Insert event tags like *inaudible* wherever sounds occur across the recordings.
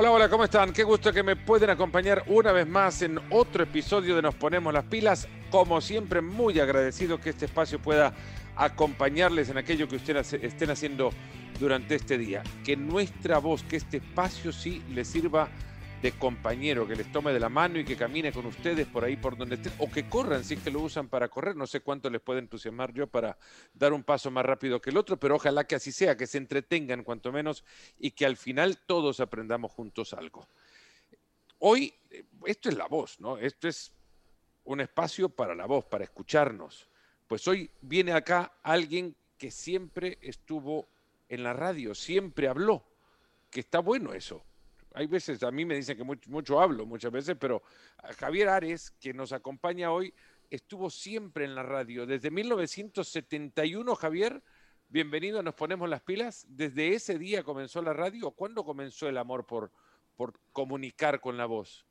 Hola, hola, ¿cómo están? Qué gusto que me pueden acompañar una vez más en otro episodio de Nos Ponemos las Pilas. Como siempre, muy agradecido que este espacio pueda acompañarles en aquello que ustedes estén haciendo durante este día. Que nuestra voz, que este espacio sí les sirva de compañero, que les tome de la mano y que camine con ustedes por ahí por donde estén, o que corran si es que lo usan para correr. No sé cuánto les puede entusiasmar yo para dar un paso más rápido que el otro, pero ojalá que así sea, que se entretengan cuanto menos y que al final todos aprendamos juntos algo. Hoy, esto es la voz, ¿no? Esto es un espacio para la voz, para escucharnos. Pues hoy viene acá alguien que siempre estuvo en la radio, siempre habló, que está bueno eso hay veces, a mí me dicen que mucho, hablo muchas veces, pero Javier Ares, que nos acompaña hoy, estuvo siempre en la radio. Desde 1971, Javier, bienvenido, nos ponemos las pilas. ¿Desde ese día comenzó la radio? ¿Cuándo comenzó el amor por, por comunicar con la voz?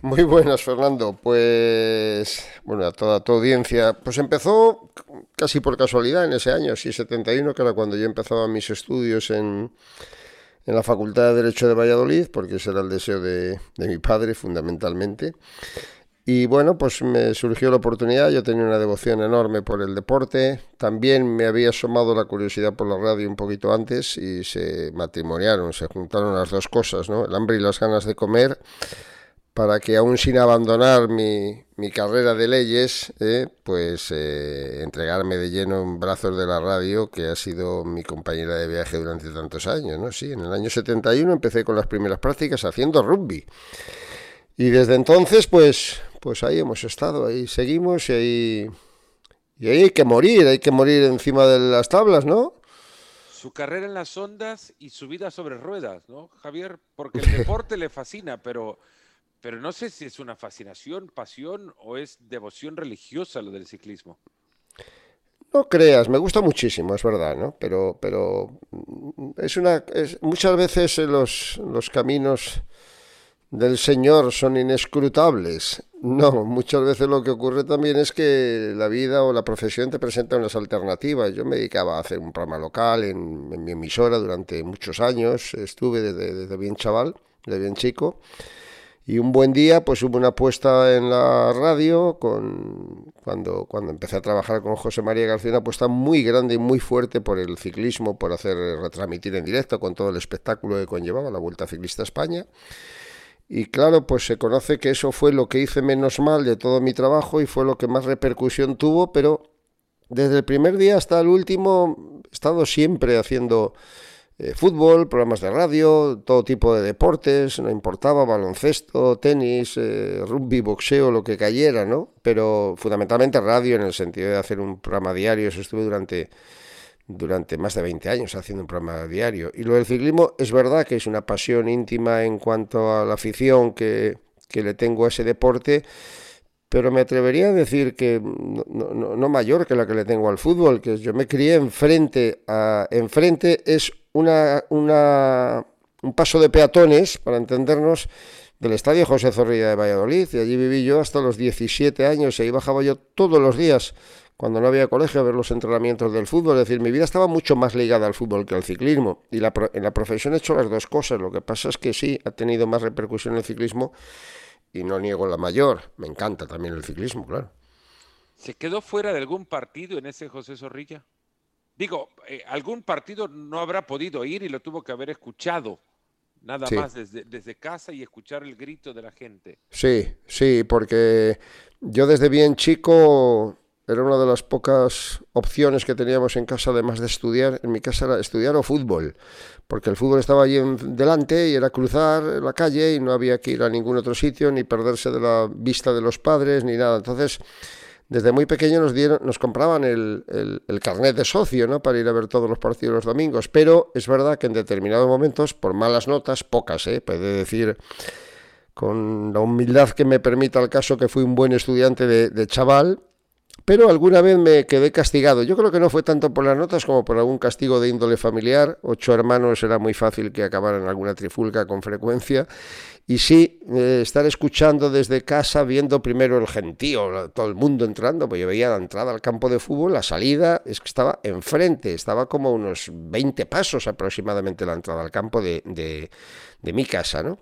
Muy buenas, Fernando. Pues, bueno, a toda tu audiencia, pues empezó casi por casualidad en ese año, sí, 71, que era cuando yo empezaba mis estudios en, en la Facultad de Derecho de Valladolid, porque ese era el deseo de, mi padre fundamentalmente. Y bueno, pues me surgió la oportunidad, yo tenía una devoción enorme por el deporte, también me había asomado la curiosidad por la radio un poquito antes y se matrimoniaron, se juntaron las dos cosas, ¿no? El hambre y las ganas de comer para que aún sin abandonar mi, mi carrera de leyes, eh, pues eh, entregarme de lleno en brazos de la radio, que ha sido mi compañera de viaje durante tantos años. ¿no? Sí, en el año 71 empecé con las primeras prácticas haciendo rugby. Y desde entonces, pues, pues ahí hemos estado, ahí seguimos y ahí, y ahí hay que morir, hay que morir encima de las tablas, ¿no? Su carrera en las ondas y su vida sobre ruedas, ¿no, Javier? Porque el *laughs* deporte le fascina, pero pero no sé si es una fascinación, pasión o es devoción religiosa lo del ciclismo. No creas, me gusta muchísimo, es verdad, ¿no? Pero, pero mm, es una, muchas veces los, los caminos del Señor son inescrutables. No, muchas veces lo que ocurre también es que la vida o la profesión te presenta unas alternativas. Yo me dedicaba a hacer un programa local en, en mi emisora durante muchos años, estuve desde, desde bien chaval, desde bien chico. Y un buen día, pues hubo una apuesta en la radio, con, cuando, cuando empecé a trabajar con José María García, una apuesta muy grande y muy fuerte por el ciclismo, por hacer retransmitir en directo con todo el espectáculo que conllevaba la Vuelta Ciclista a España. Y claro, pues se conoce que eso fue lo que hice menos mal de todo mi trabajo y fue lo que más repercusión tuvo, pero desde el primer día hasta el último he estado siempre haciendo eh, fútbol, programas de radio, todo tipo de deportes, no importaba, baloncesto, tenis, eh, rugby, boxeo, lo que cayera, ¿no? Pero fundamentalmente radio en el sentido de hacer un programa diario, eso estuve durante, durante más de 20 años haciendo un programa diario. Y lo del ciclismo es verdad que es una pasión íntima en cuanto a la afición que, que le tengo a ese deporte, pero me atrevería a decir que no, mayor que la que le tengo al fútbol, que yo me crié enfrente, a, enfrente es una, un paso de peatones, para entendernos, del Estadio José Zorrilla de Valladolid, y allí viví yo hasta los 17 años, y ahí bajaba yo todos los días, cuando no había colegio, a ver los entrenamientos del fútbol, es decir, mi vida estaba mucho más ligada al fútbol que al ciclismo, y en la profesión he hecho las dos cosas, lo que pasa es que sí, ha tenido más repercusión el ciclismo, y no niego la mayor, me encanta también el ciclismo, claro. ¿Se quedó fuera de algún partido en ese José Zorrilla? Digo, eh, algún partido no habrá podido ir y lo tuvo que haber escuchado, nada más desde, desde, casa y escuchar el grito de la gente. Sí, sí, porque yo desde bien chico era una de las pocas opciones que teníamos en casa, además de estudiar. En mi casa era estudiar o fútbol, porque el fútbol estaba allí delante y era cruzar la calle y no había que ir a ningún otro sitio, ni perderse de la vista de los padres, ni nada. Entonces desde muy pequeño nos, dieron, nos compraban el, carnet de socio ¿no? para ir a ver todos los partidos los domingos, pero es verdad que en determinados momentos, por malas notas, pocas, ¿eh? puede decir con la humildad que me permita el caso que fui un buen estudiante de chaval, pero alguna vez me quedé castigado. Yo creo que no fue tanto por las notas como por algún castigo de índole familiar. Ocho hermanos era muy fácil que acabaran alguna trifulca con frecuencia. Y sí, eh, estar escuchando desde casa, viendo primero el gentío, todo el mundo entrando, pues yo veía la entrada al campo de fútbol, la salida, es que estaba enfrente, estaba como unos 20 pasos aproximadamente la entrada al campo de, de, de mi casa, ¿no?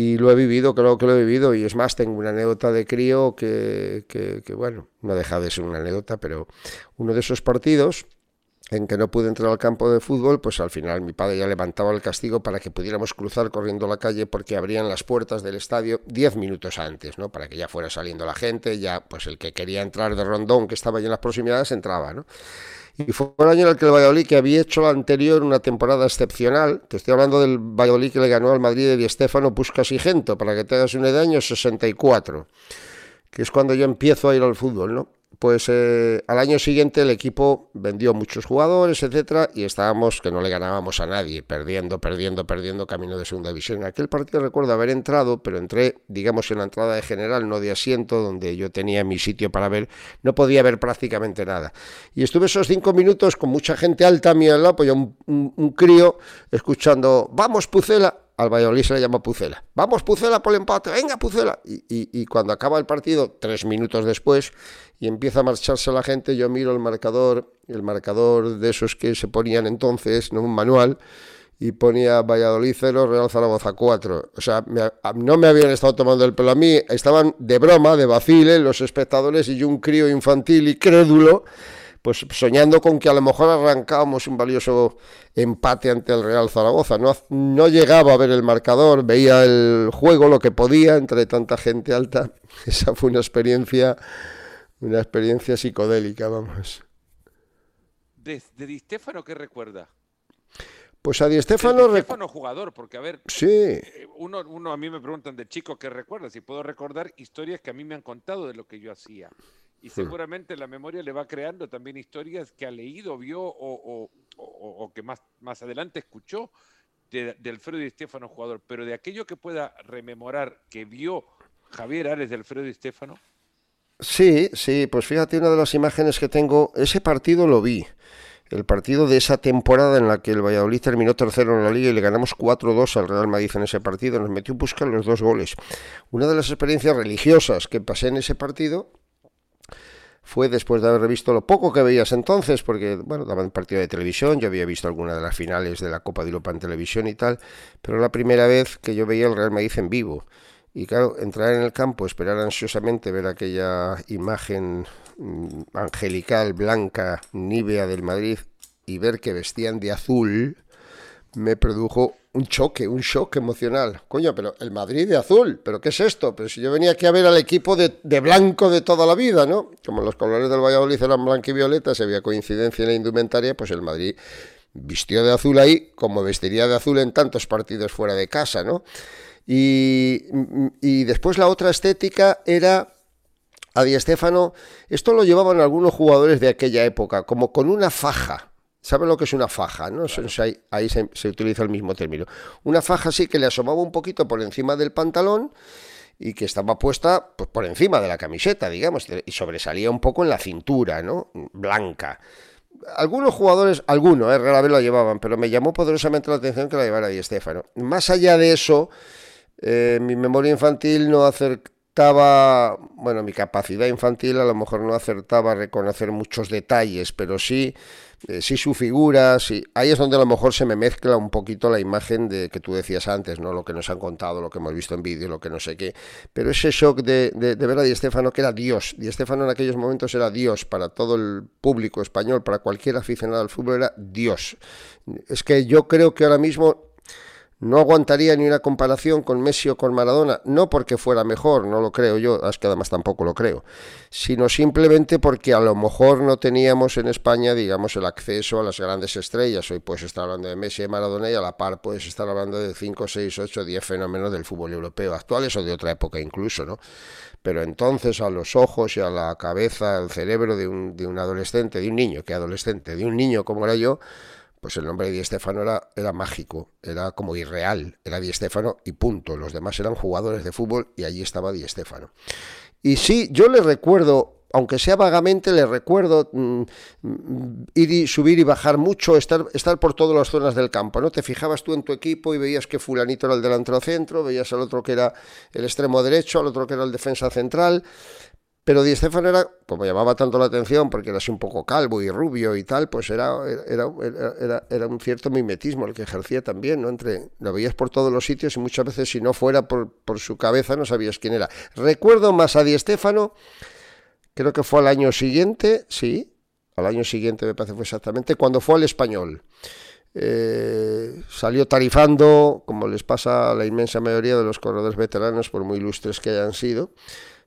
Y lo he vivido, creo que lo he vivido, y es más, tengo una anécdota de crío que, bueno, no deja de ser una anécdota, pero uno de esos partidos en que no pude entrar al campo de fútbol, pues al final mi padre ya levantaba el castigo para que pudiéramos cruzar corriendo la calle porque abrían las puertas del estadio diez minutos antes, ¿no? Para que ya fuera saliendo la gente, ya pues el que quería entrar de rondón, que estaba allí en las proximidades, entraba, ¿no? Y fue el año en el que el Valladolid, que había hecho la anterior una temporada excepcional, te estoy hablando del Valladolid que le ganó al Madrid de Di Stéfano, Puskas y Gento, para que te hagas una idea, año 64, que es cuando yo empiezo a ir al fútbol, ¿no? Pues eh, al año siguiente el equipo vendió muchos jugadores, etcétera, y estábamos que no le ganábamos a nadie, perdiendo, perdiendo, perdiendo camino de segunda división. En aquel partido recuerdo haber entrado, pero entré, digamos, en la entrada de general, no de asiento, donde yo tenía mi sitio para ver, no podía ver prácticamente nada. Y estuve esos cinco minutos con mucha gente alta a mi lado, pues un, un crío escuchando, vamos Pucela, al Valladolid se le llama Pucela. Vamos, Pucela por el empate, venga, Pucela. Y, cuando acaba el partido, tres minutos después, y empieza a marcharse la gente, yo miro el marcador, el marcador de esos que se ponían entonces, no un manual, y ponía Valladolid 0, Real Zaragoza 4. O sea, no me habían estado tomando el pelo a mí, estaban de broma, de vacile, los espectadores y yo un crío infantil y crédulo pues soñando con que a lo mejor arrancábamos un valioso empate ante el Real Zaragoza. No, no llegaba a ver el marcador, veía el juego lo que podía entre tanta gente alta. *laughs* Esa fue una experiencia, una experiencia psicodélica, vamos. ¿De, de Di qué recuerda? Pues a Di Stefano... Di jugador, porque a ver, sí. Eh, uno, uno a mí me preguntan de chico qué recuerda, si puedo recordar historias que a mí me han contado de lo que yo hacía y seguramente la memoria le va creando también historias que ha leído, vio o, que más, más adelante escuchó de, Alfredo Di Stefano jugador, pero de aquello que pueda rememorar que vio Javier Ares de Alfredo Di Stefano. Sí, sí, pues fíjate una de las imágenes que tengo, ese partido lo vi, el partido de esa temporada en la que el Valladolid terminó tercero en la liga y le ganamos 4-2 al Real Madrid en ese partido, nos metió buscar los dos goles. Una de las experiencias religiosas que pasé en ese partido fue después de haber visto lo poco que veías entonces, porque, bueno, daban partido de televisión, yo había visto alguna de las finales de la Copa de Europa en televisión y tal, pero la primera vez que yo veía el Real Madrid en vivo. Y claro, entrar en el campo, esperar ansiosamente ver aquella imagen mm, angelical, blanca, nívea del Madrid y ver que vestían de azul, me produjo un choque, un shock emocional. Coño, pero el Madrid de azul, ¿pero qué es esto? Pero si yo venía aquí a ver al equipo de, blanco de toda la vida, ¿no? Como los colores del Valladolid eran blanco y violeta, se había coincidencia en la indumentaria, pues el Madrid vistió de azul ahí, como vestiría de azul en tantos partidos fuera de casa, ¿no? Y, y después la otra estética era a Di Stéfano, esto lo llevaban algunos jugadores de aquella época, como con una faja, ¿Saben lo que es una faja? ¿no? ahí, se, utiliza el mismo término. Una faja sí que le asomaba un poquito por encima del pantalón y que estaba puesta pues, por encima de la camiseta, digamos, y sobresalía un poco en la cintura, ¿no? Blanca. Algunos jugadores, algunos, eh, rara vez la llevaban, pero me llamó poderosamente la atención que la llevara Di Stéfano. Más allá de eso, eh, mi memoria infantil no acertaba, bueno, mi capacidad infantil a lo mejor no acertaba a reconocer muchos detalles, pero sí eh, sí su figura, sí, ahí es donde a lo mejor se me mezcla un poquito la imagen de que tú decías antes, ¿no? Lo que nos han contado, lo que hemos visto en vídeo, lo que no sé qué. Pero ese shock de, de, ver a Di que era Dios. Di Stéfano en aquellos momentos era Dios para todo el público español, para cualquier aficionado al fútbol, era Dios. Es que yo creo que ahora mismo no aguantaría ni una comparación con Messi o con Maradona, no porque fuera mejor, no lo creo yo, es que además tampoco lo creo, sino simplemente porque a lo mejor no teníamos en España, digamos, el acceso a las grandes estrellas. Hoy puedes estar hablando de Messi y Maradona y a la par puedes estar hablando de 5, 6, 8, 10 fenómenos del fútbol europeo, actuales o de otra época incluso, ¿no? Pero entonces a los ojos y a la cabeza, al cerebro de un, de un adolescente, de un niño, que adolescente, de un niño como era yo, pues el nombre de Di Stefano era, era mágico, era como irreal, era Di Stefano y punto. Los demás eran jugadores de fútbol y allí estaba Di Stefano. Y sí, yo le recuerdo aunque sea vagamente, le recuerdo mm, ir y subir y bajar mucho, estar, estar por todas las zonas del campo, ¿no? Te fijabas tú en tu equipo y veías que fulanito era el delantero centro, veías al otro que era el extremo derecho, al otro que era el defensa central, pero Di Stefano era, como llamaba tanto la atención, porque era así un poco calvo y rubio y tal, pues era, era, era, un cierto mimetismo el que ejercía también, ¿no? Entre, lo veías por todos los sitios y muchas veces si no fuera por, por su cabeza no sabías quién era. Recuerdo más a Di Stefano creo que fue al año siguiente, sí, al año siguiente me parece fue exactamente, cuando fue al español. Eh, salió tarifando, como les pasa a la inmensa mayoría de los corredores veteranos, por muy ilustres que hayan sido,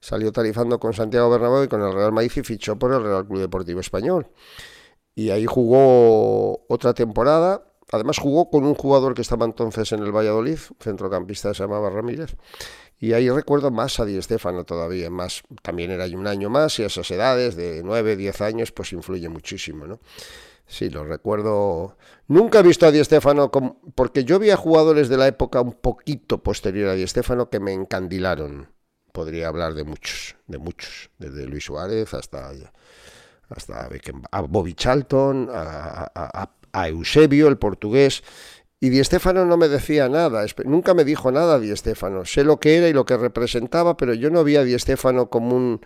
salió tarifando con Santiago Bernabéu y con el Real Madrid y fichó por el Real Club Deportivo Español. Y ahí jugó otra temporada, además jugó con un jugador que estaba entonces en el Valladolid, centrocampista se llamaba Ramírez, y ahí recuerdo más a Di Stefano todavía, más, también era un año más y a esas edades de 9, 10 años pues influye muchísimo, ¿no? Sí, lo recuerdo. Nunca he visto a Di Stefano porque yo vi a jugadores de la época un poquito posterior a Di Stefano que me encandilaron. Podría hablar de muchos, de muchos, desde Luis Suárez hasta hasta a Bobby Charlton, a, a Eusebio, el portugués. Y Di Stefano no me decía nada, nunca me dijo nada Di Stefano. Sé lo que era y lo que representaba, pero yo no vi a Di Stefano como un,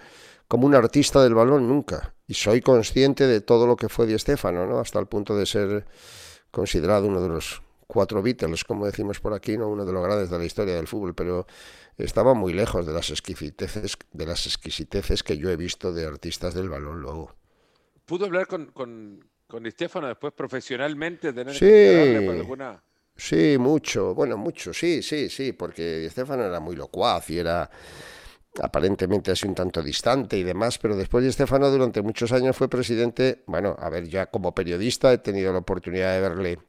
como un artista del balón nunca. Y soy consciente de todo lo que fue Di Stefano, ¿no? hasta el punto de ser considerado uno de los cuatro Beatles, como decimos por aquí, no uno de los grandes de la historia del fútbol, pero estaba muy lejos de las exquisiteces, de las exquisiteces que yo he visto de artistas del balón luego. ¿Pudo hablar con, con, con Di Stefano después profesionalmente? Tener sí. alguna... Sí, mucho, bueno, mucho, sí, sí, sí, porque Di Stefano era muy locuaz y era aparentemente así un tanto distante y demás, pero después Di Stefano durante muchos años fue presidente, bueno, a ver, ya como periodista he tenido la oportunidad de verle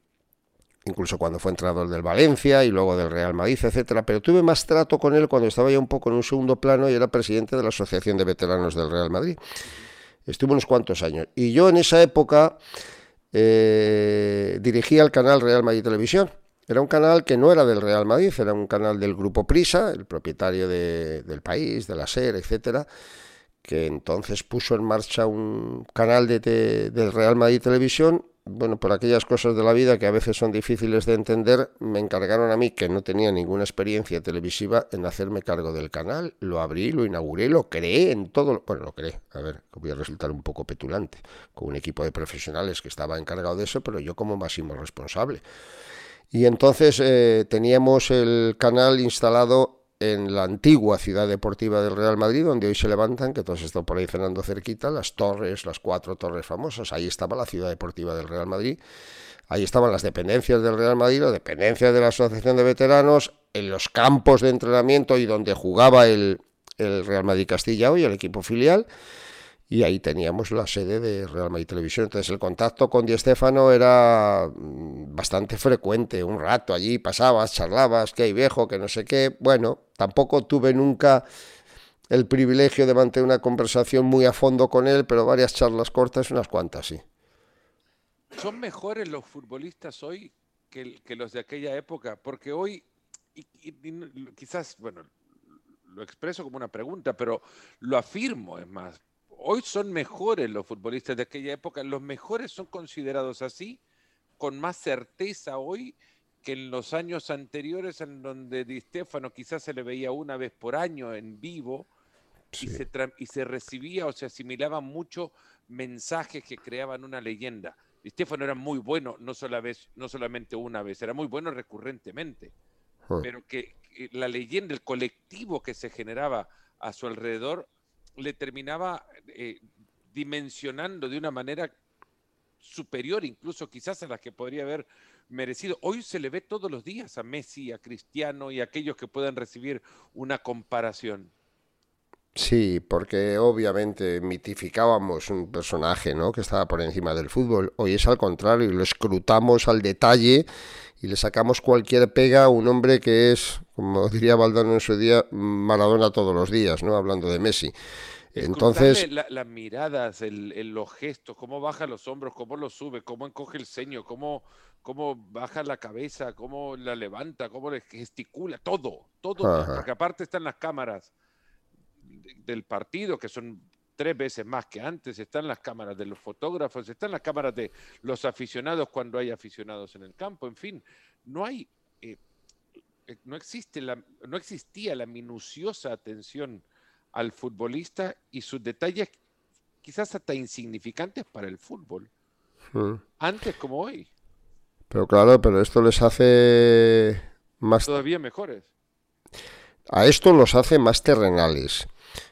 incluso cuando fue entrenador del Valencia y luego del Real Madrid, etcétera, pero tuve más trato con él cuando estaba ya un poco en un segundo plano y era presidente de la Asociación de Veteranos del Real Madrid. Estuvo unos cuantos años. Y yo en esa época eh, dirigía el canal Real Madrid Televisión. Era un canal que no era del Real Madrid, era un canal del Grupo Prisa, el propietario del país, de la SER, etcétera, que entonces puso en marcha un canal de, del Real Madrid Televisión bueno, por aquellas cosas de la vida que a veces son difíciles de entender, me encargaron a mí, que no tenía ninguna experiencia televisiva, en hacerme cargo del canal. Lo abrí, lo inauguré, lo creé en todo. Bueno, lo creé, a ver, voy a resultar un poco petulante, con un equipo de profesionales que estaba encargado de eso, pero yo como máximo responsable. Y entonces eh, teníamos el canal instalado en la antigua ciudad deportiva del Real Madrid, donde hoy se levantan, que todos están por ahí cenando cerquita, las torres, las cuatro torres famosas. Ahí estaba la ciudad deportiva del Real Madrid. Ahí estaban las dependencias del Real Madrid, las dependencias de la Asociación de Veteranos, en los campos de entrenamiento y donde jugaba el, el Real Madrid Castilla hoy, el equipo filial y ahí teníamos la sede de Real Madrid Televisión. Entonces el contacto con Di Stefano era mm, bastante frecuente, un rato allí pasabas, charlabas, que hay viejo, que no sé qué. Bueno, tampoco tuve nunca el privilegio de mantener una conversación muy a fondo con él, pero varias charlas cortas, unas cuantas, sí. ¿Son mejores los futbolistas hoy que, los de aquella época? Porque hoy, quizás, bueno, lo expreso como una pregunta, pero lo afirmo, es más, hoy son mejores los futbolistas de aquella época, los mejores son considerados así, con más certeza hoy que en los años anteriores en donde Di Stefano quizás se le veía una vez por año en vivo y, se y se recibía o se asimilaban mucho mensajes que creaban una leyenda. Di Stefano era muy bueno, no, sola vez, no solamente una vez, era muy bueno recurrentemente, ah. pero que la leyenda, el colectivo que se generaba a su alrededor le terminaba eh, dimensionando de una manera superior incluso quizás a la que podría haber merecido. Hoy se le ve todos los días a Messi, a Cristiano y a aquellos que puedan recibir una comparación. Sí, porque obviamente mitificábamos un personaje ¿no? que estaba por encima del fútbol. Hoy es al contrario, lo escrutamos al detalle y le sacamos cualquier pega a un hombre que es, como diría Valdano en su día, Maradona todos los días, ¿no? hablando de Messi. Entonces, las miradas, el, los gestos, cómo baja los hombros, cómo lo sube, cómo encoge el ceño, cómo, cómo baja la cabeza, cómo la levanta, cómo le gesticula, todo, todo, porque aparte están las cámaras del partido que son tres veces más que antes, están las cámaras de los fotógrafos, están las cámaras de los aficionados cuando hay aficionados en el campo, en fin, no hay, eh, eh, no, existe la, no existía la minuciosa atención al futbolista y sus detalles quizás hasta insignificantes para el fútbol, hmm. antes como hoy. Pero claro, pero esto les hace más... Todavía mejores. A esto los hace más terrenales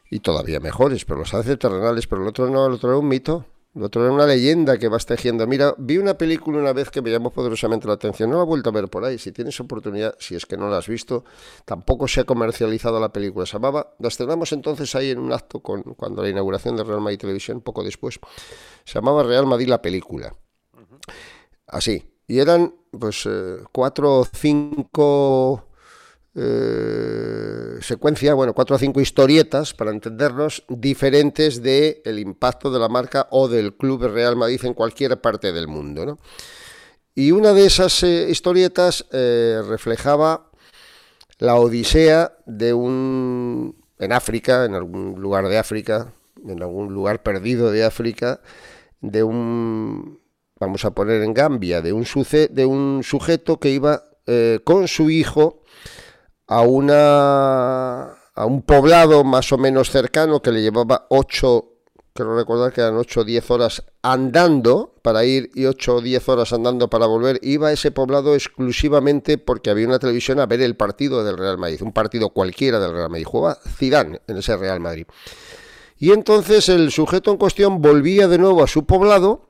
y todavía mejores, pero los hace terrenales, pero el otro no, el otro era un mito. Otro era una leyenda que vas tejiendo. Mira, vi una película una vez que me llamó poderosamente la atención. No la he vuelto a ver por ahí. Si tienes oportunidad, si es que no la has visto, tampoco se ha comercializado la película. Se llamaba, la estrenamos entonces ahí en un acto con, cuando la inauguración de Real Madrid Televisión, poco después. Se llamaba Real Madrid la película. Así. Y eran, pues, eh, cuatro o cinco eh, secuencia, bueno, cuatro o cinco historietas, para entendernos, diferentes del el impacto de la marca o del Club Real Madrid en cualquier parte del mundo. ¿no? Y una de esas eh, historietas eh, reflejaba la odisea de un, en África, en algún lugar de África, en algún lugar perdido de África, de un, vamos a poner en Gambia, de un, de un sujeto que iba con su hijo, a, una, a un poblado más o menos cercano que le llevaba 8, quiero recordar que eran 8 o 10 horas andando para ir y 8 o 10 horas andando para volver. Iba a ese poblado exclusivamente porque había una televisión a ver el partido del Real Madrid, un partido cualquiera del Real Madrid. Jugaba Zidane en ese Real Madrid. Y entonces el sujeto en cuestión volvía de nuevo a su poblado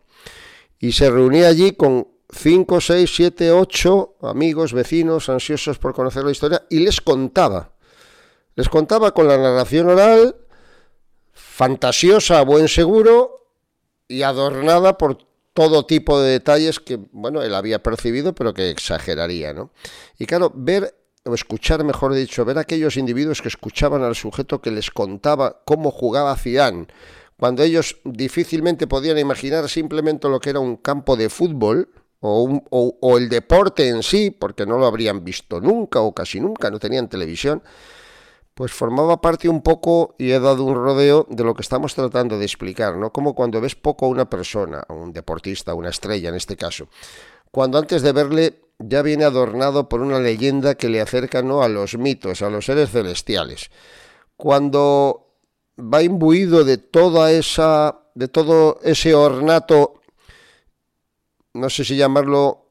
y se reunía allí con 5, 6, 7, 8 amigos, vecinos, ansiosos por conocer la historia, y les contaba. Les contaba con la narración oral, fantasiosa, buen seguro, y adornada por todo tipo de detalles que, bueno, él había percibido, pero que exageraría, ¿no? Y claro, ver, o escuchar, mejor dicho, ver aquellos individuos que escuchaban al sujeto que les contaba cómo jugaba Zidane, cuando ellos difícilmente podían imaginar simplemente lo que era un campo de fútbol, o, el deporte en sí, porque no lo habrían visto nunca o casi nunca, no tenían televisión, pues formaba parte un poco, y he dado un rodeo, de lo que estamos tratando de explicar, ¿no? Como cuando ves poco a una persona, a un deportista, una estrella en este caso, cuando antes de verle ya viene adornado por una leyenda que le acerca ¿no? a los mitos, a los seres celestiales. Cuando va imbuido de toda esa, de todo ese ornato no sé si llamarlo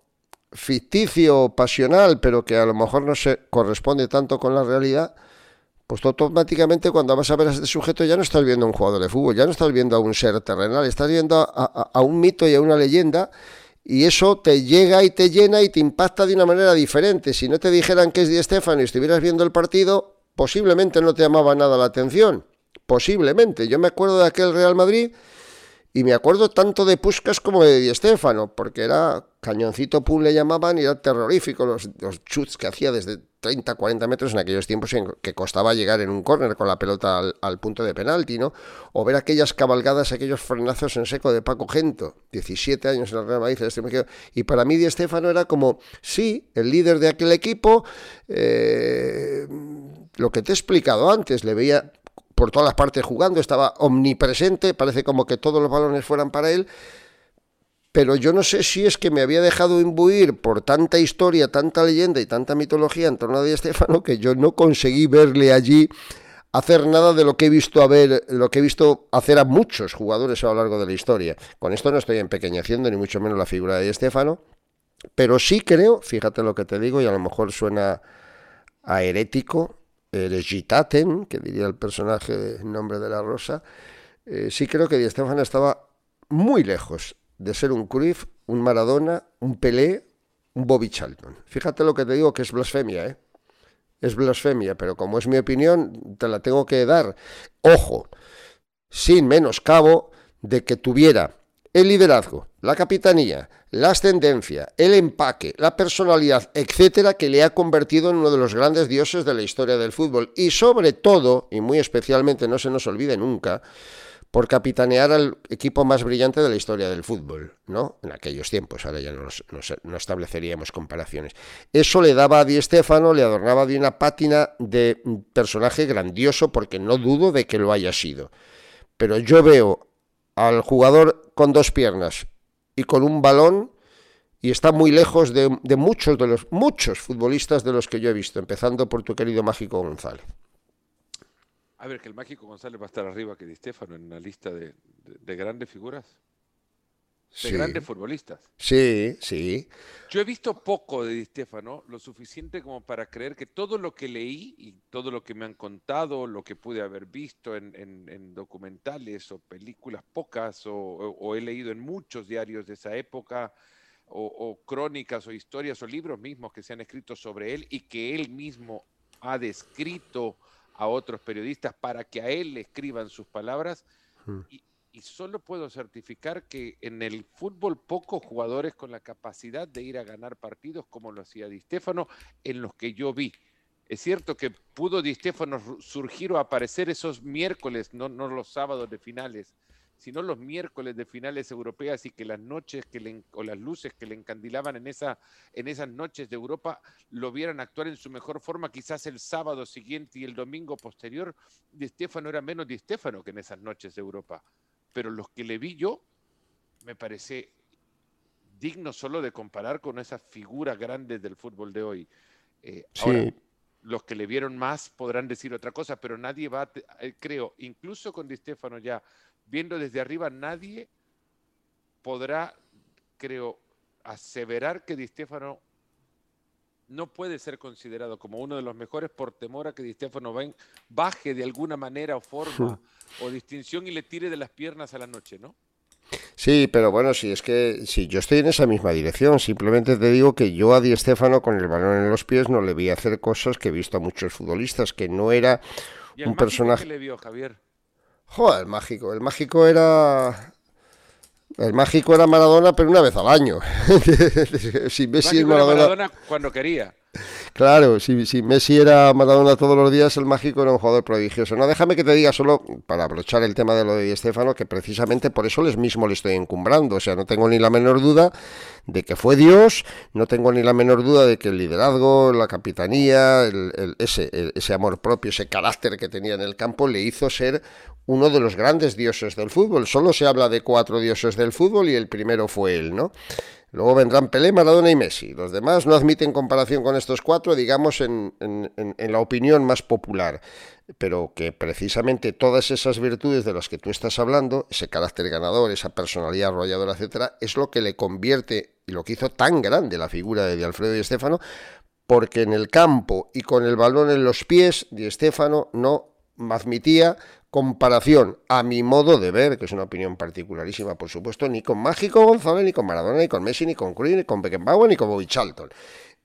ficticio o pasional, pero que a lo mejor no se corresponde tanto con la realidad, pues automáticamente cuando vas a ver a este sujeto ya no estás viendo a un jugador de fútbol, ya no estás viendo a un ser terrenal, estás viendo a, un mito y a una leyenda y eso te llega y te llena y te impacta de una manera diferente. Si no te dijeran que es Di Stefano y estuvieras viendo el partido, posiblemente no te llamaba nada la atención. Posiblemente. Yo me acuerdo de aquel Real Madrid y me acuerdo tanto de Puskas como de Di Stefano, porque era cañoncito pum le llamaban y era terrorífico los, los chuts que hacía desde 30, 40 metros en aquellos tiempos que costaba llegar en un córner con la pelota al, punto de penalti, ¿no? O ver aquellas cabalgadas, aquellos frenazos en seco de Paco Gento, 17 años en la Real Madrid, este y para mí Di Stefano era como, sí, el líder de aquel equipo, eh, lo que te he explicado antes, le veía por todas las partes jugando, estaba omnipresente, parece como que todos los balones fueran para él, pero yo no sé si es que me había dejado imbuir por tanta historia, tanta leyenda y tanta mitología en torno a Di que yo no conseguí verle allí hacer nada de lo que he visto a ver, lo que he visto hacer a muchos jugadores a lo largo de la historia. Con esto no estoy empequeñeciendo ni mucho menos la figura de Estefano, pero sí creo, fíjate lo que te digo y a lo mejor suena a herético, Regitaten, que diría el personaje de Nombre de la Rosa, eh, sí creo que Di Stefano estaba muy lejos de ser un Cruyff, un Maradona, un Pelé, un Bobby Charlton. Fíjate lo que te digo que es blasfemia, ¿eh? Es blasfemia, pero como es mi opinión, te la tengo que dar. Ojo, sin menoscabo de que tuviera el liderazgo, la capitanía, la ascendencia, el empaque, la personalidad, etcétera, que le ha convertido en uno de los grandes dioses de la historia del fútbol. Y sobre todo, y muy especialmente, no se nos olvide nunca, por capitanear al equipo más brillante de la historia del fútbol, ¿no? En aquellos tiempos, ahora ya no, estableceríamos comparaciones. Eso le daba a Di Stefano, le adornaba de una pátina de personaje grandioso, porque no dudo de que lo haya sido pero yo veo al jugador con dos piernas y con un balón y está muy lejos de, muchos de los muchos futbolistas de los que yo he visto, empezando por tu querido Mágico González. A ver, que el Mágico González va a estar arriba que Di Stefano en la lista de, grandes figuras. De grandes futbolistas. Sí, sí. Yo he visto poco de Di Stefano, lo suficiente como para creer que todo lo que leí y todo lo que me han contado, lo que pude haber visto en, documentales o películas pocas, o, he leído en muchos diarios de esa época, o, crónicas o historias o libros mismos que se han escrito sobre él y que él mismo ha descrito a otros periodistas para que a él le escriban sus palabras. Hmm. Y, y, solo puedo certificar que en el fútbol pocos jugadores con la capacidad de ir a ganar partidos como lo hacía Di Stefano en los que yo vi. Es cierto que pudo Di Stefano surgir o aparecer esos miércoles, no, los sábados de finales, sino los miércoles de finales europeas y que las noches que le, o las luces que le encandilaban en, esa, en esas noches de Europa lo vieran actuar en su mejor forma, quizás el sábado siguiente y el domingo posterior, Di Stefano era menos Di Stefano que en esas noches de Europa. Pero los que le vi yo, me parece digno solo de comparar con esas figuras grandes del fútbol de hoy. Eh, ahora, los que le vieron más podrán decir otra cosa, pero nadie va, eh, creo, incluso con Di Stefano ya viendo desde arriba, nadie podrá, creo, aseverar que Di Stefano no puede ser considerado como uno de los mejores por temor a que Di Stefano baje de alguna manera o forma *laughs* o distinción y le tire de las piernas a la noche, ¿no? Sí, pero bueno, sí, es que sí, yo estoy en esa misma dirección. Simplemente te digo que yo a Di Stefano con el balón en los pies no le vi hacer cosas que he visto a muchos futbolistas, que no era un personaje. ¿Qué le vio, Javier? Joder, el mágico. El mágico era. El mágico era Maradona, pero una vez al año. *laughs* si Messi Maradona... Maradona cuando quería. Claro, si, si, Messi era Maradona todos los días, el mágico era un jugador prodigioso. No, déjame que te diga solo, para abrochar el tema de lo de Di Stefano, que precisamente por eso les mismo le estoy encumbrando. O sea, no tengo ni la menor duda de que fue Dios, no tengo ni la menor duda de que el liderazgo, la capitanía, ese, ese amor propio, ese carácter que tenía en el campo, le hizo ser uno de los grandes dioses del fútbol. Solo se habla de cuatro dioses del fútbol y el primero fue él, ¿no? Luego vendrán Pelé, Maradona y Messi. Los demás no admiten comparación con estos cuatro, digamos, en, la opinión más popular. Pero que precisamente todas esas virtudes de las que tú estás hablando, ese carácter ganador, esa personalidad arrolladora, etcétera, es lo que le convierte y lo que hizo tan grande la figura de Di Alfredo y Estefano, porque en el campo y con el balón en los pies, Di Estefano no admitía comparación, a mi modo de ver, que es una opinión particularísima, por supuesto, ni con Mágico González, ni con Maradona, ni con Messi, ni con Cruyff, ni con Beckenbauer, ni con Bobby Charlton,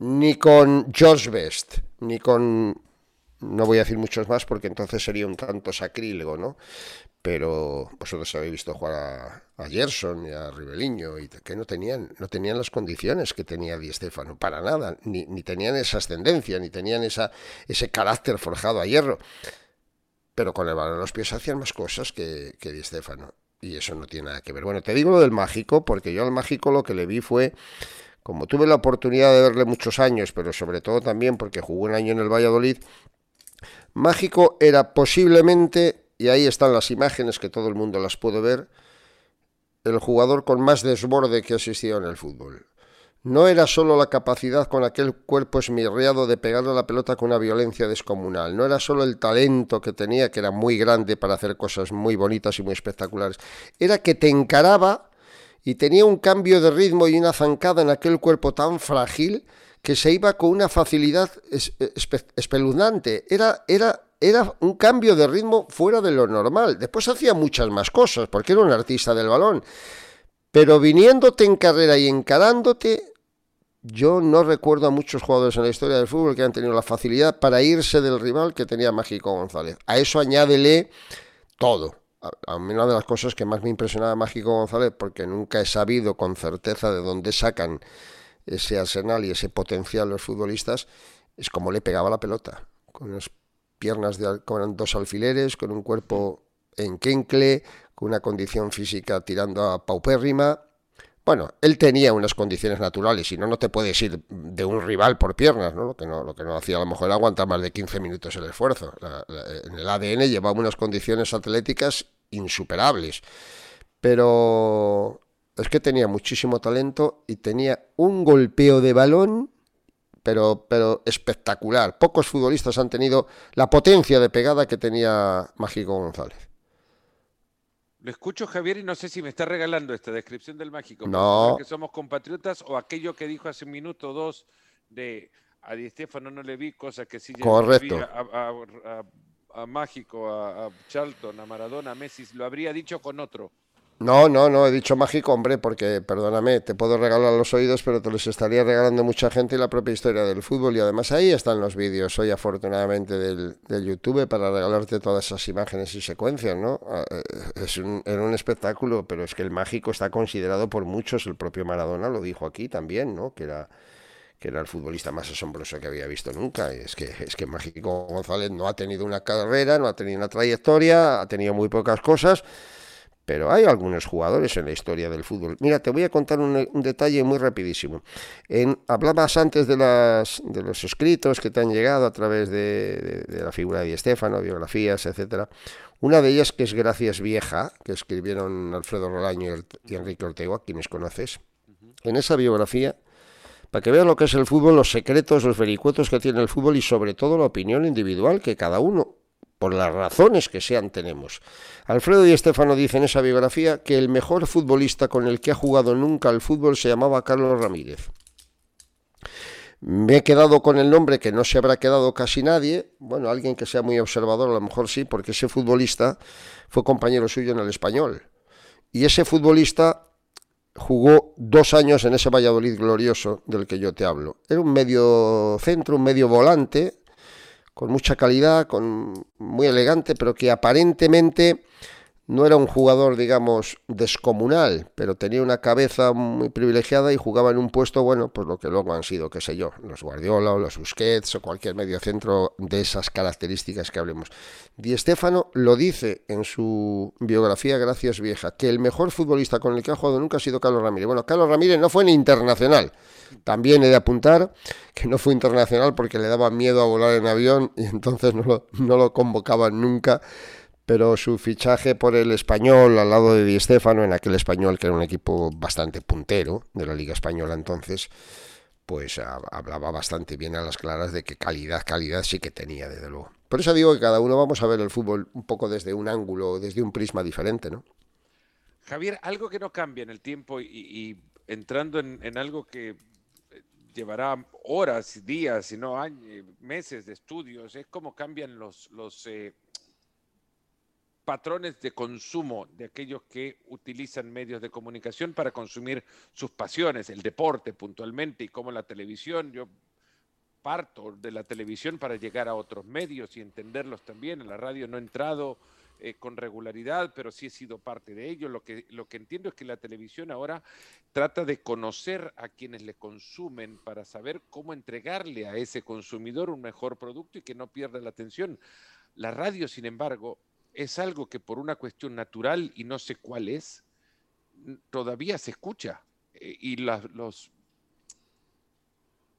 ni con George Best, ni con... No voy a decir muchos más porque entonces sería un tanto sacrílego, ¿no? Pero vosotros habéis visto jugar a, Gerson y a Ribeliño y que no tenían, no tenían las condiciones que tenía Di Stefano, para nada, ni, ni tenían esa ascendencia, ni tenían esa, ese carácter forjado a hierro pero con el balón en los pies hacían más cosas que, que Di Stefano. Y eso no tiene nada que ver. Bueno, te digo lo del mágico, porque yo al mágico lo que le vi fue, como tuve la oportunidad de verle muchos años, pero sobre todo también porque jugó un año en el Valladolid, mágico era posiblemente, y ahí están las imágenes que todo el mundo las puede ver, el jugador con más desborde que ha existido en el fútbol. No era solo la capacidad con aquel cuerpo esmirriado de pegarle a la pelota con una violencia descomunal, no era solo el talento que tenía, que era muy grande para hacer cosas muy bonitas y muy espectaculares, era que te encaraba y tenía un cambio de ritmo y una zancada en aquel cuerpo tan frágil que se iba con una facilidad espeluznante. Era, era, era un cambio de ritmo fuera de lo normal. Después hacía muchas más cosas, porque era un artista del balón. Pero viniéndote en carrera y encarándote, yo no recuerdo a muchos jugadores en la historia del fútbol que han tenido la facilidad para irse del rival que tenía Mágico González. A eso añádele todo. A, mí una de las cosas que más me impresionaba Mágico González, porque nunca he sabido con certeza de dónde sacan ese arsenal y ese potencial los futbolistas, es cómo le pegaba la pelota. Con unas piernas de, con dos alfileres, con un cuerpo en quencle, una condición física tirando a paupérrima bueno, él tenía unas condiciones naturales, si no, no te puedes ir de un rival por piernas, ¿no? Lo que no, lo que no hacía a lo mejor aguantar más de 15 minutos el esfuerzo. en el ADN llevaba unas condiciones atléticas insuperables. Pero es que tenía muchísimo talento y tenía un golpeo de balón, pero, pero espectacular. Pocos futbolistas han tenido la potencia de pegada que tenía Mágico González. Lo escucho, Javier, y no sé si me está regalando esta descripción del mágico. No. Que somos compatriotas o aquello que dijo hace un minuto o dos de a Di Stefano no le vi, cosa que sí Correcto. a, a, Mágico, a, Charlton, a Maradona, a Messi, lo habría dicho con otro. No, no, no, he dicho mágico, hombre, porque, perdóname, te puedo regalar los oídos, pero te los estaría regalando mucha gente y la propia historia del fútbol. Y además ahí están los vídeos, hoy afortunadamente, del, YouTube para regalarte todas esas imágenes y secuencias, ¿no? Ah, eh, es un, era un espectáculo, pero es que el mágico está considerado por muchos, el propio Maradona lo dijo aquí también, ¿no? Que era que era el futbolista más asombroso que había visto nunca. Es que, es que Mágico González no ha tenido una carrera, no ha tenido una trayectoria, ha tenido muy pocas cosas pero hay algunos jugadores en la historia del fútbol. Mira, te voy a contar un, detalle muy rapidísimo. En, hablabas antes de, las, de los escritos que te han llegado a través de, la figura de Estefano, biografías, etcétera. Una de ellas que es Gracias Vieja, que escribieron Alfredo Rolaño y, Enrique Ortega, quienes conoces. En esa biografía, para que veas lo que es el fútbol, los secretos, los vericuetos que tiene el fútbol y sobre todo la opinión individual que cada uno por las razones que sean tenemos. Alfredo y Estefano dicen en esa biografía que el mejor futbolista con el que ha jugado nunca al fútbol se llamaba Carlos Ramírez. Me he quedado con el nombre que no se habrá quedado casi nadie, bueno, alguien que sea muy observador a lo mejor sí, porque ese futbolista fue compañero suyo en el español. Y ese futbolista jugó dos años en ese Valladolid glorioso del que yo te hablo. Era un medio centro, un medio volante, con mucha calidad, con muy elegante, pero que aparentemente no era un jugador, digamos, descomunal, pero tenía una cabeza muy privilegiada y jugaba en un puesto, bueno, pues lo que luego han sido, qué sé yo, los Guardiola o los Busquets o cualquier mediocentro de esas características que hablemos. Di Stefano lo dice en su biografía Gracias Vieja, que el mejor futbolista con el que ha jugado nunca ha sido Carlos Ramírez. Bueno, Carlos Ramírez no fue ni internacional. También he de apuntar que no fue internacional porque le daba miedo a volar en avión y entonces no lo, no lo convocaban nunca pero su fichaje por el español al lado de Di Stéfano, en aquel español que era un equipo bastante puntero de la Liga Española entonces, pues hablaba bastante bien a las claras de que calidad, calidad sí que tenía, desde luego. Por eso digo que cada uno vamos a ver el fútbol un poco desde un ángulo, desde un prisma diferente, ¿no? Javier, algo que no cambia en el tiempo y, entrando en, algo que eh, llevará horas, días, si no años, meses de estudios, es cómo cambian los, eh, patrones de consumo de aquellos que utilizan medios de comunicación para consumir sus pasiones, el deporte puntualmente y como la televisión. Yo parto de la televisión para llegar a otros medios y entenderlos también. En la radio no he entrado eh, con regularidad, pero sí he sido parte de ello. Lo que, lo que entiendo es que la televisión ahora trata de conocer a quienes le consumen para saber cómo entregarle a ese consumidor un mejor producto y que no pierda la atención. La radio, sin embargo, es algo que por una cuestión natural y no sé cuál es, todavía se escucha. Eh, y los,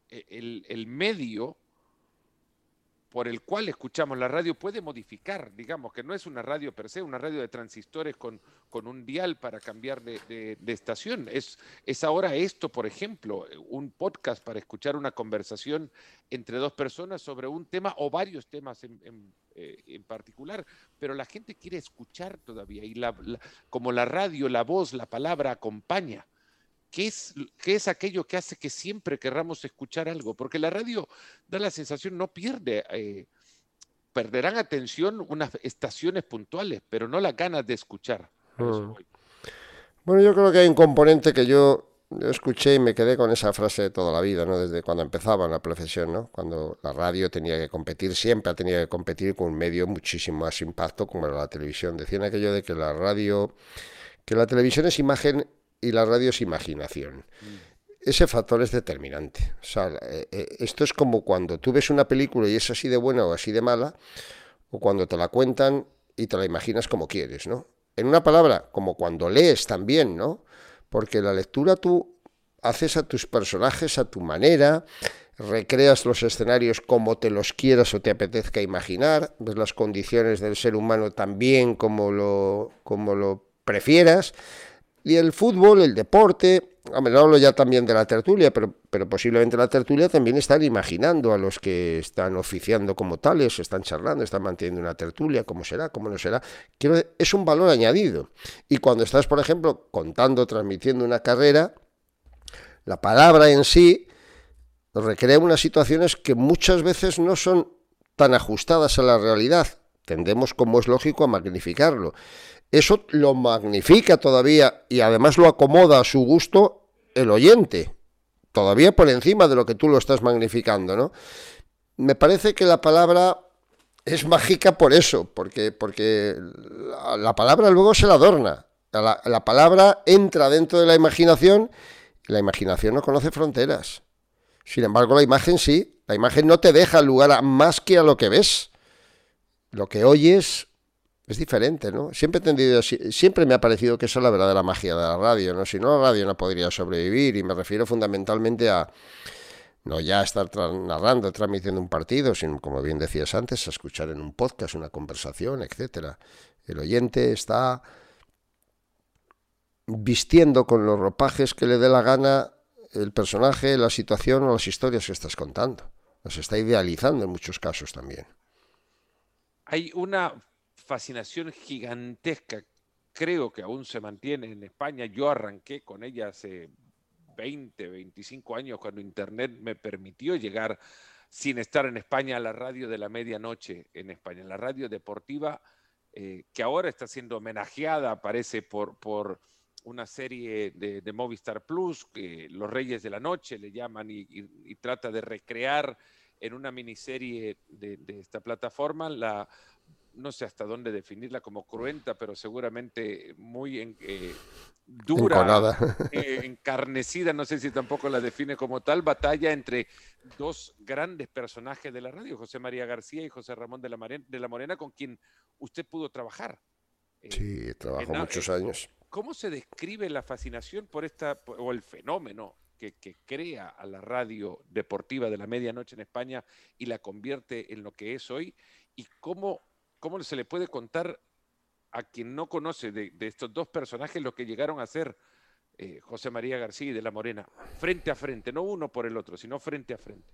e, el, el, medio por el cual escuchamos la radio puede modificar, digamos, que no es una radio per se, una radio de transistores con, con un dial para cambiar de, estación. Es, es ahora esto, por ejemplo, un podcast para escuchar una conversación entre dos personas sobre un tema o varios temas en, en, eh, particular, pero la gente quiere escuchar todavía y la, como la radio, la voz, la palabra acompaña. ¿Qué es, ¿Qué es aquello que hace que siempre querramos escuchar algo? Porque la radio da la sensación, no pierde, eh, perderán atención unas estaciones puntuales, pero no las ganas de escuchar. Mm. Bueno, yo creo que hay un componente que yo, escuché y me quedé con esa frase de toda la vida, ¿no? Desde cuando empezaba la profesión, ¿no? Cuando la radio tenía que competir, siempre ha tenido que competir con un medio muchísimo más impacto como era la televisión. Decían aquello de que la radio, que la televisión es imagen y la radio es imaginación. Mm. Ese factor es determinante. O sea, eh, eh, esto es como cuando tú ves una película y es así de buena o así de mala, o cuando te la cuentan y te la imaginas como quieres, ¿no? En una palabra, como cuando lees también, ¿no? Porque la lectura tú haces a tus personajes a tu manera, recreas los escenarios como te los quieras o te apetezca imaginar, ves las condiciones del ser humano también como lo, como lo prefieras. Y el fútbol, el deporte, no hablo ya también de la tertulia, pero, pero posiblemente la tertulia también están imaginando a los que están oficiando como tales, están charlando, están manteniendo una tertulia, cómo será, cómo no será. Es un valor añadido. Y cuando estás, por ejemplo, contando, transmitiendo una carrera, la palabra en sí recrea unas situaciones que muchas veces no son tan ajustadas a la realidad. Tendemos, como es lógico, a magnificarlo. Eso lo magnifica todavía y además lo acomoda a su gusto el oyente, todavía por encima de lo que tú lo estás magnificando, ¿no? Me parece que la palabra es mágica por eso, porque, porque la, palabra luego se la adorna. La, la palabra entra dentro de la imaginación y la imaginación no conoce fronteras. Sin embargo, la imagen sí. La imagen no te deja lugar a más que a lo que ves. Lo que oyes es diferente, ¿no? Siempre he entendido, siempre me ha parecido que esa es la verdadera magia de la radio, ¿no? Si no, la radio no podría sobrevivir y me refiero fundamentalmente a no ya estar narrando, transmitiendo un partido, sino, como bien decías antes, a escuchar en un podcast, una conversación, etcétera. El oyente está vistiendo con los ropajes que le dé la gana el personaje, la situación o las historias que estás contando. Las está idealizando en muchos casos también. Hay una fascinación gigantesca, creo que aún se mantiene en España. Yo arranqué con ella hace 20, 25 años cuando Internet me permitió llegar sin estar en España a la radio de la medianoche en España, la radio deportiva eh, que ahora está siendo homenajeada, parece, por, por una serie de, Movistar Plus, que Los Reyes de la Noche le llaman y, trata de recrear en una miniserie de, esta plataforma la, no sé hasta dónde definirla como cruenta, pero seguramente muy eh, dura, *laughs* eh, encarnecida, no sé si tampoco la define como tal, batalla entre dos grandes personajes de la radio, José María García y José Ramón de la, de la Morena, con quien usted pudo trabajar. Sí, trabajó muchos años. ¿Cómo se describe la fascinación por esta, o el fenómeno que, crea a la radio deportiva de la medianoche en España y la convierte en lo que es hoy? ¿Y cómo, cómo se le puede contar a quien no conoce de, estos dos personajes lo que llegaron a ser eh, José María García y de la Morena, frente a frente, no uno por el otro, sino frente a frente?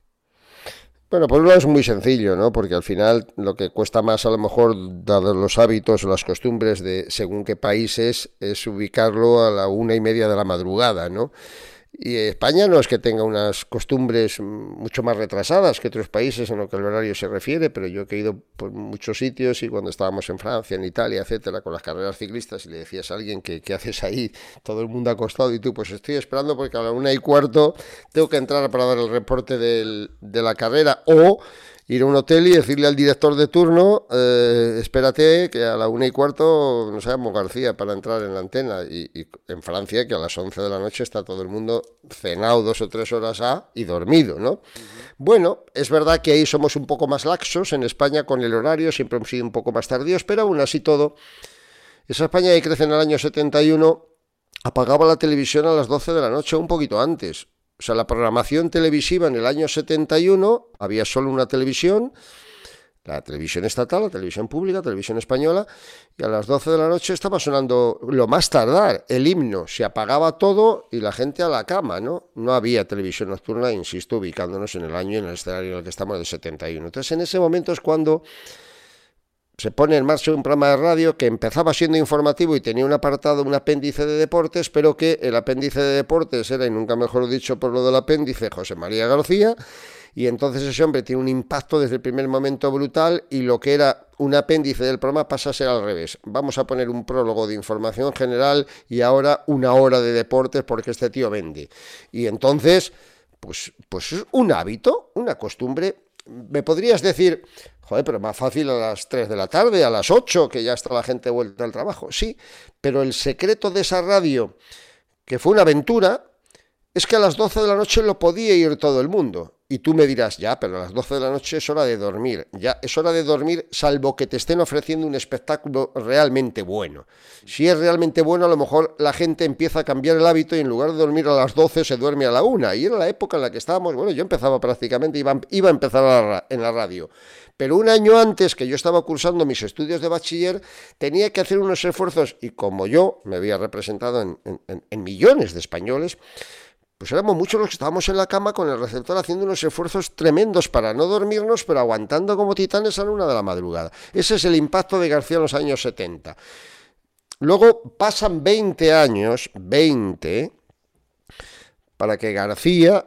Bueno, por un lado es muy sencillo, ¿no? Porque al final lo que cuesta más, a lo mejor, dados los hábitos o las costumbres de según qué países, es ubicarlo a la una y media de la madrugada, ¿no? Y España no es que tenga unas costumbres mucho más retrasadas que otros países en lo que el horario se refiere, pero yo he ido por muchos sitios y cuando estábamos en Francia, en Italia, etcétera, con las carreras ciclistas y le decías a alguien que qué haces ahí, todo el mundo acostado y tú pues estoy esperando porque a la una y cuarto tengo que entrar para dar el reporte de la carrera o ir a un hotel y decirle al director de turno, eh, espérate que a la una y cuarto nos llamo García para entrar en la antena. Y, en Francia, que a las once de la noche está todo el mundo cenado dos o tres horas a y dormido, ¿no? Bueno, es verdad que ahí somos un poco más laxos, en España con el horario siempre hemos sido un poco más tardíos, pero aún así todo, esa España que crece en el año 71 apagaba la televisión a las 12 de la noche, un poquito antes. O sea, la programación televisiva en el año 71 había solo una televisión, la televisión estatal, la televisión pública, la televisión española, y a las 12 de la noche estaba sonando lo más tardar el himno, se apagaba todo y la gente a la cama, ¿no? No había televisión nocturna, insisto, ubicándonos en el año y en el escenario en el que estamos del 71. Entonces, en ese momento es cuando se pone en marcha un programa de radio que empezaba siendo informativo y tenía un apartado, un apéndice de deportes, pero que el apéndice de deportes era, y nunca mejor dicho por lo del apéndice, José María García, y entonces ese hombre tiene un impacto desde el primer momento brutal y lo que era un apéndice del programa pasa a ser al revés. Vamos a poner un prólogo de información general y ahora una hora de deportes porque este tío vende. Y entonces, pues, pues es un hábito, una costumbre. Me podrías decir, Joder, pero más fácil a las 3 de la tarde, a las 8, que ya está la gente vuelta al trabajo. Sí, pero el secreto de esa radio, que fue una aventura, es que a las 12 de la noche lo podía ir todo el mundo. Y tú me dirás, ya, pero a las 12 de la noche es hora de dormir. Ya, es hora de dormir, salvo que te estén ofreciendo un espectáculo realmente bueno. Si es realmente bueno, a lo mejor la gente empieza a cambiar el hábito y en lugar de dormir a las 12 se duerme a la 1. Y era la época en la que estábamos, bueno, yo empezaba prácticamente, iba, iba a empezar en la radio. Pero un año antes que yo estaba cursando mis estudios de bachiller, tenía que hacer unos esfuerzos, y como yo me había representado en millones de españoles, pues éramos muchos los que estábamos en la cama con el receptor haciendo unos esfuerzos tremendos para no dormirnos, pero aguantando como titanes a la una de la madrugada. Ese es el impacto de García en los años 70. Luego pasan 20 años, 20, para que García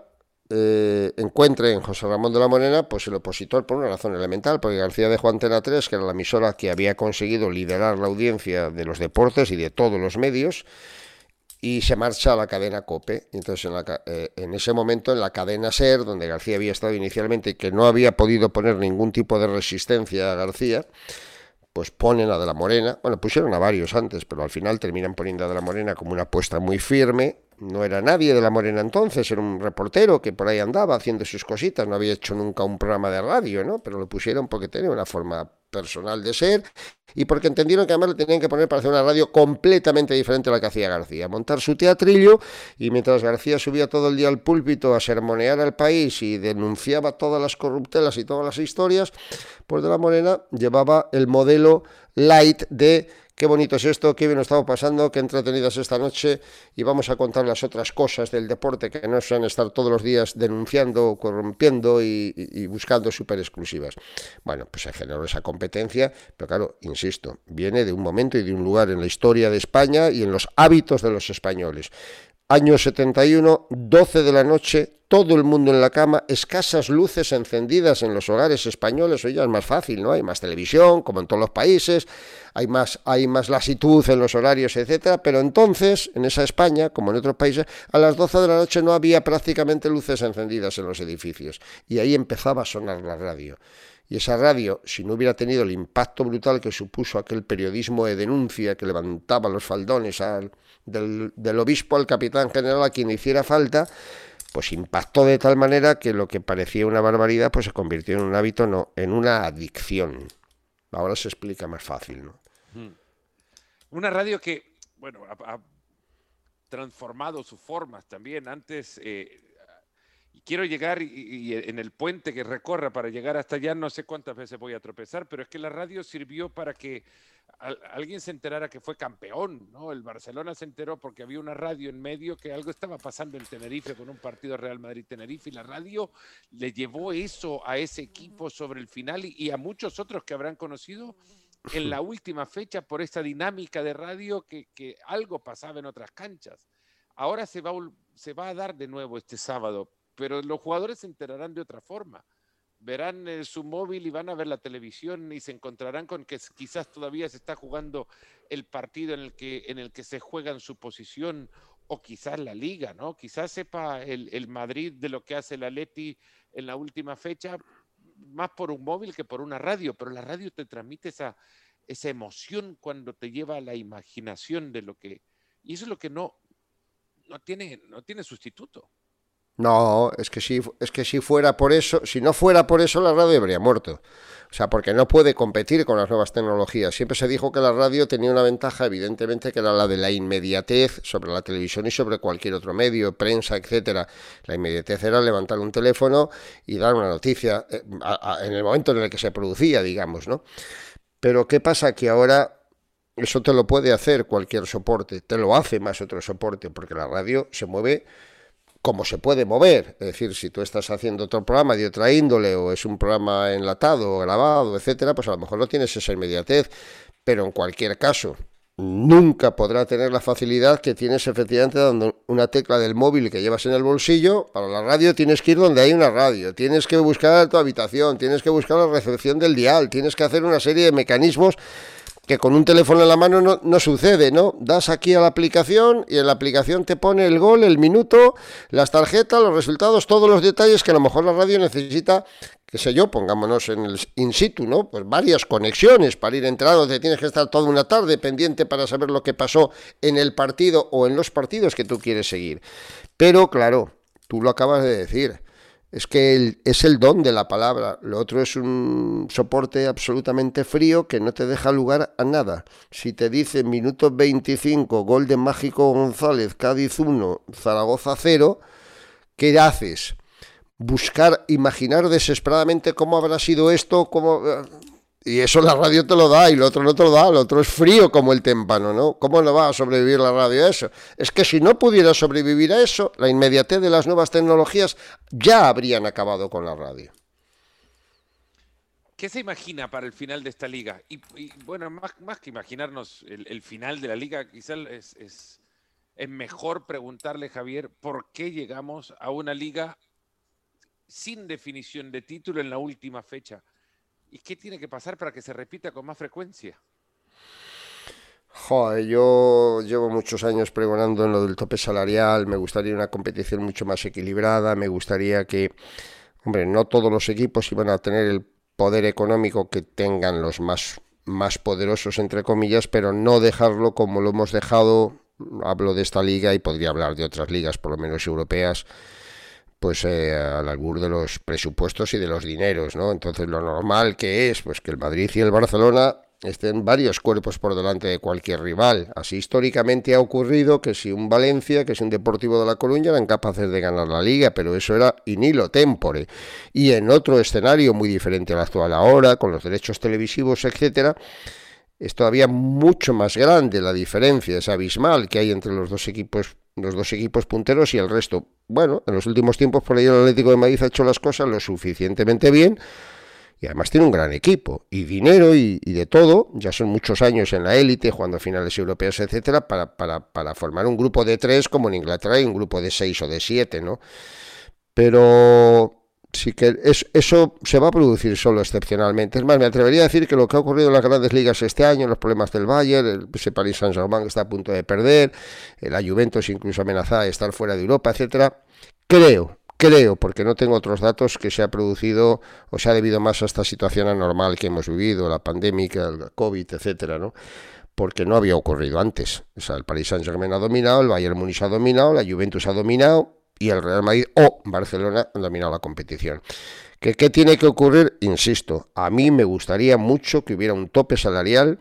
eh, encuentre en José Ramón de la Morena pues el opositor por una razón elemental, porque García de Juan Antena 3, que era la emisora que había conseguido liderar la audiencia de los deportes y de todos los medios, y se marcha a la cadena COPE. Entonces, en, eh, en, ese momento, en la cadena SER, donde García había estado inicialmente y que no había podido poner ningún tipo de resistencia a García, pues ponen a De la Morena. Bueno, pusieron a varios antes, pero al final terminan poniendo a De la Morena como una apuesta muy firme. No era nadie de La Morena entonces, era un reportero que por ahí andaba haciendo sus cositas, no había hecho nunca un programa de radio, ¿no? Pero lo pusieron porque tenía una forma personal de ser y porque entendieron que además le tenían que poner para hacer una radio completamente diferente a la que hacía García, montar su teatrillo y mientras García subía todo el día al púlpito a sermonear al país y denunciaba todas las corruptelas y todas las historias, pues de la Morena llevaba el modelo light de Qué bonito es esto, qué bien lo estamos pasando, qué entretenidas esta noche y vamos a contar las otras cosas del deporte que no sean estar todos los días denunciando, corrompiendo y, buscando súper exclusivas. Bueno, pues se generó esa competencia, pero claro, insisto, viene de un momento y de un lugar en la historia de España y en los hábitos de los españoles. Año 71, 12 de la noche, todo el mundo en la cama, escasas luces encendidas en los hogares españoles, oye, es más fácil, ¿no? Hay más televisión, como en todos los países, hay más, hay más lasitud en los horarios, etcétera, pero entonces, en esa España, como en otros países, a las 12 de la noche no había prácticamente luces encendidas en los edificios, y ahí empezaba a sonar la radio. Y esa radio, si no hubiera tenido el impacto brutal que supuso aquel periodismo de denuncia que levantaba los faldones al, del, obispo al capitán general a quien hiciera falta, pues impactó de tal manera que lo que parecía una barbaridad pues se convirtió en un hábito, no, en una adicción. Ahora se explica más fácil, ¿no? Una radio que, bueno, ha, transformado sus formas también. Antes eh, quiero llegar y, en el puente que recorra para llegar hasta allá, no sé cuántas veces voy a tropezar, pero es que la radio sirvió para que alguien se enterara que fue campeón, ¿no? El Barcelona se enteró porque había una radio en medio que algo estaba pasando en Tenerife con un partido Real Madrid-Tenerife y la radio le llevó eso a ese equipo sobre el final y, a muchos otros que habrán conocido en la última fecha por esta dinámica de radio que, que algo pasaba en otras canchas. Ahora se va, se va a dar de nuevo este sábado, pero los jugadores se enterarán de otra forma. Verán eh, su móvil y van a ver la televisión y se encontrarán con que quizás todavía se está jugando el partido en el que, en el que se juegan su posición o quizás la liga, ¿no? Quizás sepa el, Madrid de lo que hace el Atleti en la última fecha más por un móvil que por una radio, pero la radio te transmite esa, esa emoción cuando te lleva a la imaginación de lo que... Y eso es lo que no, no, tiene, no tiene sustituto. No, es que si es que si fuera por eso, si no fuera por eso la radio habría muerto. O sea, porque no puede competir con las nuevas tecnologías. Siempre se dijo que la radio tenía una ventaja, evidentemente, que era la de la inmediatez sobre la televisión y sobre cualquier otro medio, prensa, etcétera. La inmediatez era levantar un teléfono y dar una noticia eh, en el momento en el que se producía, digamos, ¿no? Pero ¿qué pasa? Que ahora eso te lo puede hacer cualquier soporte, te lo hace más otro soporte, porque la radio se mueve como se puede mover. Es decir, si tú estás haciendo otro programa de otra índole o es un programa enlatado o grabado, etcétera, pues a lo mejor no tienes esa inmediatez. Pero en cualquier caso, nunca podrá tener la facilidad que tienes efectivamente dando una tecla del móvil que llevas en el bolsillo. Para la radio tienes que ir donde hay una radio, tienes que buscar tu habitación, tienes que buscar la recepción del dial, tienes que hacer una serie de mecanismos que con un teléfono en la mano no, sucede, ¿no? Das aquí a la aplicación y en la aplicación te pone el gol, el minuto, las tarjetas, los resultados, todos los detalles que a lo mejor la radio necesita, qué sé yo, pongámonos en el in situ, ¿no? Pues varias conexiones para ir entrando, te tienes que estar toda una tarde pendiente para saber lo que pasó en el partido o en los partidos que tú quieres seguir. Pero claro, tú lo acabas de decir, Es que es el don de la palabra. Lo otro es un soporte absolutamente frío que no te deja lugar a nada. Si te dice minuto 25, gol de Mágico González, Cádiz 1, Zaragoza 0, ¿qué haces? Buscar, imaginar desesperadamente cómo habrá sido esto, cómo... Y eso la radio te lo da y lo otro no te lo da, lo otro es frío como el témpano, ¿no? ¿Cómo no va a sobrevivir la radio a eso? Es que si no pudiera sobrevivir a eso, la inmediatez de las nuevas tecnologías ya habrían acabado con la radio. ¿Qué se imagina para el final de esta liga? Y, bueno, más, más, que imaginarnos el, final de la liga, quizás es, es, es mejor preguntarle, Javier, por qué llegamos a una liga sin definición de título en la última fecha ¿Y qué tiene que pasar para que se repita con más frecuencia? Joder, yo llevo muchos años pregonando en lo del tope salarial, me gustaría una competición mucho más equilibrada, me gustaría que, hombre, no todos los equipos iban a tener el poder económico que tengan los más, más poderosos, entre comillas, pero no dejarlo como lo hemos dejado, hablo de esta liga y podría hablar de otras ligas, por lo menos europeas, pues eh, al albur de los presupuestos y de los dineros, ¿no? Entonces lo normal que es, pues que el Madrid y el Barcelona estén varios cuerpos por delante de cualquier rival. Así históricamente ha ocurrido que si un Valencia, que es un Deportivo de La Coruña, eran capaces de ganar la liga, pero eso era in hilo tempore. Y en otro escenario muy diferente al actual ahora, con los derechos televisivos, etcétera, es todavía mucho más grande la diferencia, es abismal que hay entre los dos equipos los dos equipos punteros y el resto. Bueno, en los últimos tiempos por ahí el Atlético de Madrid ha hecho las cosas lo suficientemente bien y además tiene un gran equipo y dinero y, de todo. Ya son muchos años en la élite, jugando finales europeas, etcétera, para, para, para formar un grupo de tres como en Inglaterra y un grupo de seis o de siete, ¿no? Pero sí que eso se va a producir solo excepcionalmente. Es más, me atrevería a decir que lo que ha ocurrido en las grandes ligas este año, los problemas del Bayern, el, ese Paris Saint-Germain que está a punto de perder, la Juventus incluso amenazada de estar fuera de Europa, etcétera, creo, creo, porque no tengo otros datos, que se ha producido o se ha debido más a esta situación anormal que hemos vivido, la pandemia, el COVID, etcétera, ¿no? porque no había ocurrido antes. O sea, el Paris Saint-Germain ha dominado, el Bayern Munich ha dominado, la Juventus ha dominado, y el Real Madrid o Barcelona han dominado la competición. ¿Qué, ¿Qué tiene que ocurrir? Insisto, a mí me gustaría mucho que hubiera un tope salarial,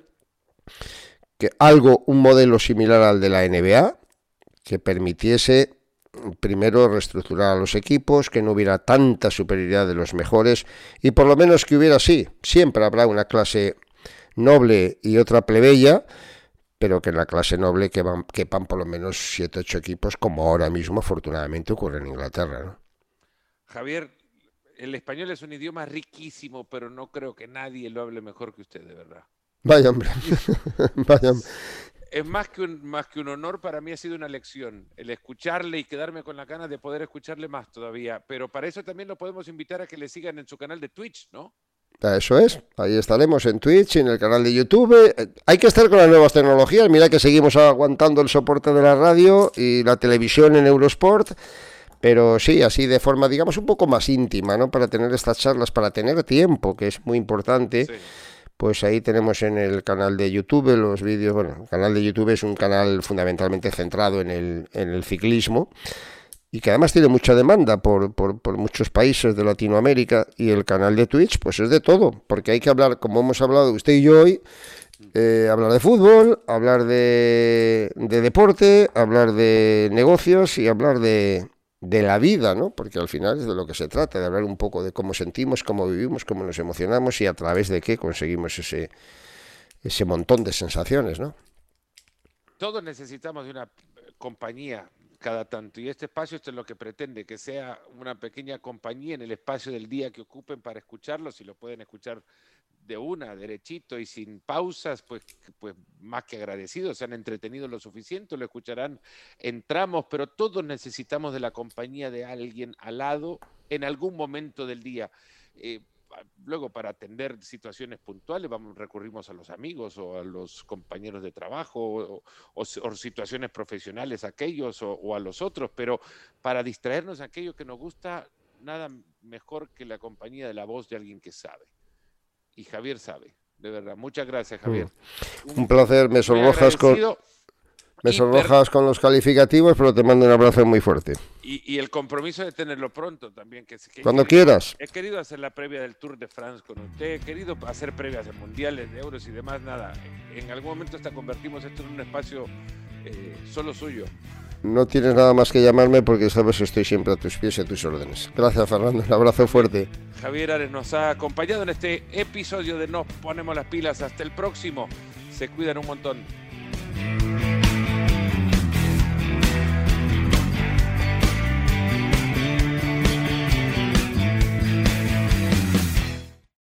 que algo, un modelo similar al de la NBA, que permitiese primero reestructurar a los equipos, que no hubiera tanta superioridad de los mejores y por lo menos que hubiera sí, siempre habrá una clase noble y otra plebeya, pero que en la clase noble que van, quepan por lo menos 7 ocho equipos, como ahora mismo afortunadamente ocurre en Inglaterra. ¿no? Javier, el español es un idioma riquísimo, pero no creo que nadie lo hable mejor que usted, de verdad. Vaya hombre, *laughs* vaya Es más que, un, más que un honor, para mí ha sido una lección, el escucharle y quedarme con la ganas de poder escucharle más todavía. Pero para eso también lo podemos invitar a que le sigan en su canal de Twitch, ¿no? Eso es, ahí estaremos en Twitch, en el canal de YouTube. Eh, hay que estar con las nuevas tecnologías. Mira que seguimos aguantando el soporte de la radio y la televisión en Eurosport. Pero sí, así de forma, digamos, un poco más íntima, ¿no? Para tener estas charlas, para tener tiempo, que es muy importante. Pues ahí tenemos en el canal de YouTube los vídeos. Bueno, el canal de YouTube es un canal fundamentalmente centrado en el, en el ciclismo y que además tiene mucha demanda por, por, muchos países de Latinoamérica y el canal de Twitch pues es de todo, porque hay que hablar, como hemos hablado usted y yo hoy, eh, hablar de fútbol, hablar de, de, deporte, hablar de negocios y hablar de, de la vida, ¿no? Porque al final es de lo que se trata, de hablar un poco de cómo sentimos, cómo vivimos, cómo nos emocionamos y a través de qué conseguimos ese, ese montón de sensaciones, ¿no? Todos necesitamos de una compañía cada tanto. Y este espacio esto es lo que pretende, que sea una pequeña compañía en el espacio del día que ocupen para escucharlo, si lo pueden escuchar de una, derechito y sin pausas, pues, pues más que agradecidos, se han entretenido lo suficiente, lo escucharán en tramos, pero todos necesitamos de la compañía de alguien al lado en algún momento del día. Eh, luego para atender situaciones puntuales vamos, recurrimos a los amigos o a los compañeros de trabajo o, situaciones profesionales aquellos o, a los otros, pero para distraernos aquello que nos gusta, nada mejor que la compañía de la voz de alguien que sabe. Y Javier sabe, de verdad. Muchas gracias, Javier. Mm. Un, placer, me sonrojas con... Me sonrojas con los calificativos, pero te mando un abrazo muy fuerte. Y, el compromiso de tenerlo pronto también. Que, Cuando quieras. He querido hacer la previa del Tour de France con usted, he querido hacer previas de mundiales, de euros y demás, nada. En algún momento hasta convertimos esto en un espacio eh, solo suyo. No tienes nada más que llamarme porque sabes que estoy siempre a tus pies y a tus órdenes. Gracias, Fernando. Un abrazo fuerte. Javier Ares nos ha acompañado en este episodio de Nos Ponemos las Pilas. Hasta el próximo. Se cuidan un montón.